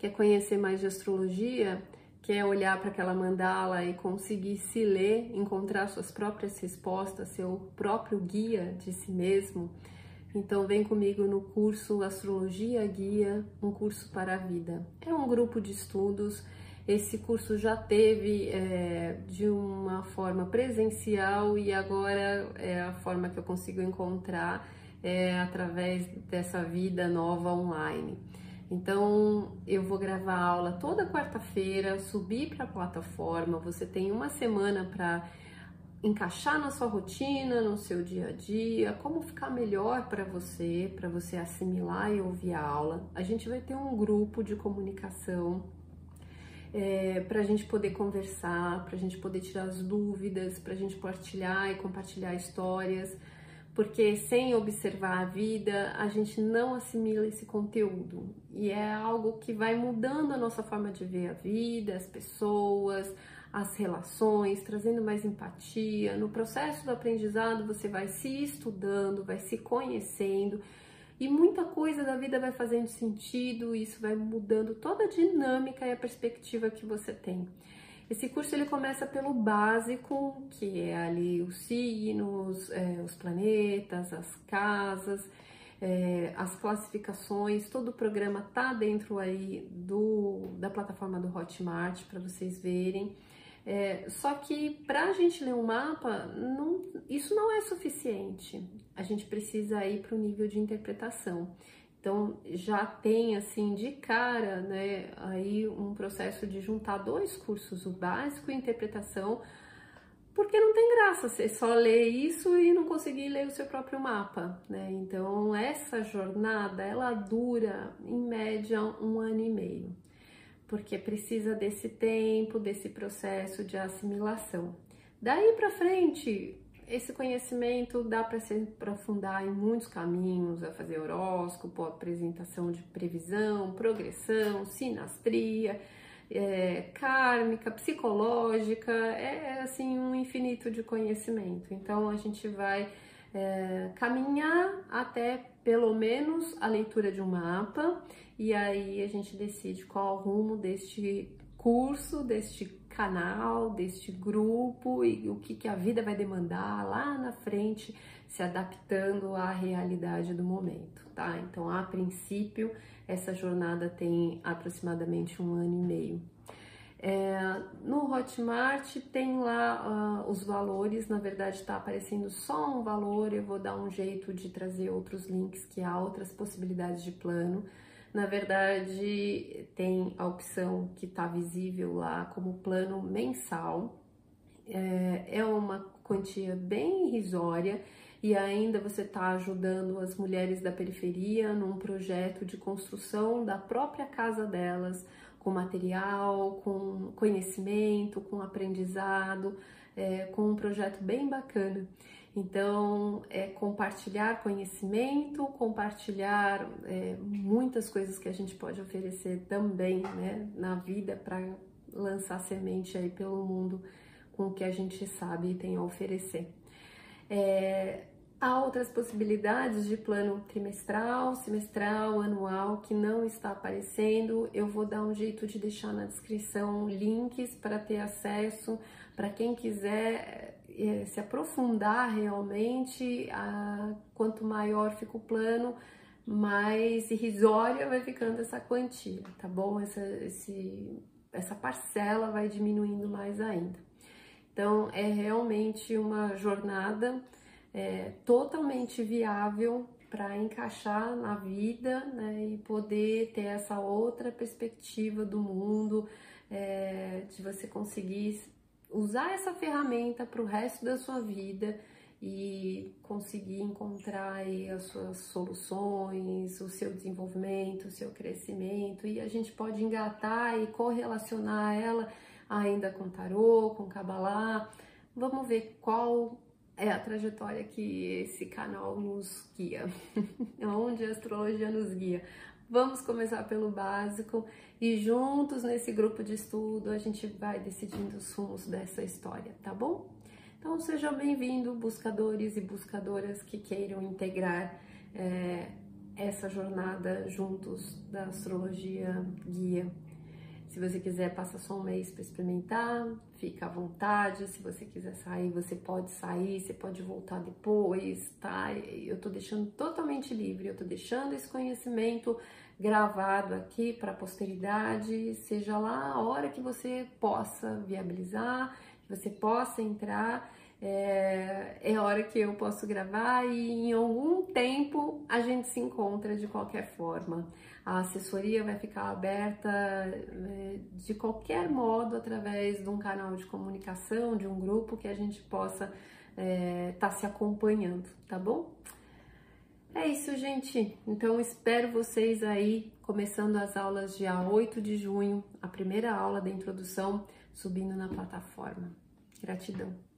quer conhecer mais de astrologia, quer olhar para aquela mandala e conseguir se ler, encontrar suas próprias respostas, seu próprio guia de si mesmo, então vem comigo no curso Astrologia Guia, um curso para a vida. É um grupo de estudos. Esse curso já teve é, de uma forma presencial e agora é a forma que eu consigo encontrar é, através dessa vida nova online. Então, eu vou gravar aula toda quarta-feira, subir para a plataforma. Você tem uma semana para encaixar na sua rotina, no seu dia a dia, como ficar melhor para você, para você assimilar e ouvir a aula. A gente vai ter um grupo de comunicação é, para a gente poder conversar, para a gente poder tirar as dúvidas, para a gente partilhar e compartilhar histórias, porque sem observar a vida a gente não assimila esse conteúdo e é algo que vai mudando a nossa forma de ver a vida, as pessoas, as relações, trazendo mais empatia. No processo do aprendizado, você vai se estudando, vai se conhecendo e muita coisa da vida vai fazendo sentido, isso vai mudando toda a dinâmica e a perspectiva que você tem. Esse curso ele começa pelo básico, que é ali os signos, é, os planetas, as casas, é, as classificações, todo o programa tá dentro aí do, da plataforma do Hotmart para vocês verem. É, só que para a gente ler um mapa, não, isso não é suficiente. A gente precisa ir para o nível de interpretação. Então já tem assim de cara, né, aí um processo de juntar dois cursos, o básico e interpretação, porque não tem graça você só ler isso e não conseguir ler o seu próprio mapa, né? Então essa jornada ela dura em média um ano e meio porque precisa desse tempo, desse processo de assimilação. Daí para frente, esse conhecimento dá para se aprofundar em muitos caminhos, a fazer horóscopo, apresentação de previsão, progressão, sinastria, é, kármica, psicológica, é assim um infinito de conhecimento. Então a gente vai é, caminhar até pelo menos a leitura de um mapa e aí a gente decide qual o rumo deste curso, deste canal, deste grupo e o que, que a vida vai demandar lá na frente, se adaptando à realidade do momento, tá? Então, a princípio, essa jornada tem aproximadamente um ano e meio. É, no Hotmart tem lá uh, os valores, na verdade está aparecendo só um valor, eu vou dar um jeito de trazer outros links que há outras possibilidades de plano. Na verdade, tem a opção que está visível lá como plano mensal. É, é uma quantia bem irrisória e ainda você está ajudando as mulheres da periferia num projeto de construção da própria casa delas, com material, com conhecimento, com aprendizado, é, com um projeto bem bacana. Então, é compartilhar conhecimento, compartilhar é, muitas coisas que a gente pode oferecer também né, na vida para lançar semente aí pelo mundo com o que a gente sabe e tem a oferecer. É, Há outras possibilidades de plano trimestral, semestral, anual que não está aparecendo. Eu vou dar um jeito de deixar na descrição links para ter acesso para quem quiser é, se aprofundar realmente. A, quanto maior fica o plano, mais irrisória vai ficando essa quantia, tá bom? Essa, esse, essa parcela vai diminuindo mais ainda. Então é realmente uma jornada é, totalmente viável para encaixar na vida né, e poder ter essa outra perspectiva do mundo, é, de você conseguir usar essa ferramenta para o resto da sua vida e conseguir encontrar aí as suas soluções, o seu desenvolvimento, o seu crescimento e a gente pode engatar e correlacionar ela ainda com tarô, com cabalá. Vamos ver qual é a trajetória que esse canal nos guia, onde a astrologia nos guia. Vamos começar pelo básico e juntos nesse grupo de estudo a gente vai decidindo os rumos dessa história, tá bom? Então sejam bem-vindos, buscadores e buscadoras que queiram integrar é, essa jornada juntos da astrologia guia. Se você quiser, passa só um mês para experimentar, fica à vontade. Se você quiser sair, você pode sair, você pode voltar depois, tá? Eu tô deixando totalmente livre, eu tô deixando esse conhecimento gravado aqui para a posteridade, seja lá a hora que você possa viabilizar, que você possa entrar é, é hora que eu posso gravar e em algum tempo a gente se encontra de qualquer forma. A assessoria vai ficar aberta é, de qualquer modo através de um canal de comunicação, de um grupo que a gente possa estar é, tá se acompanhando, tá bom? É isso, gente. Então espero vocês aí começando as aulas dia 8 de junho, a primeira aula da introdução subindo na plataforma. Gratidão.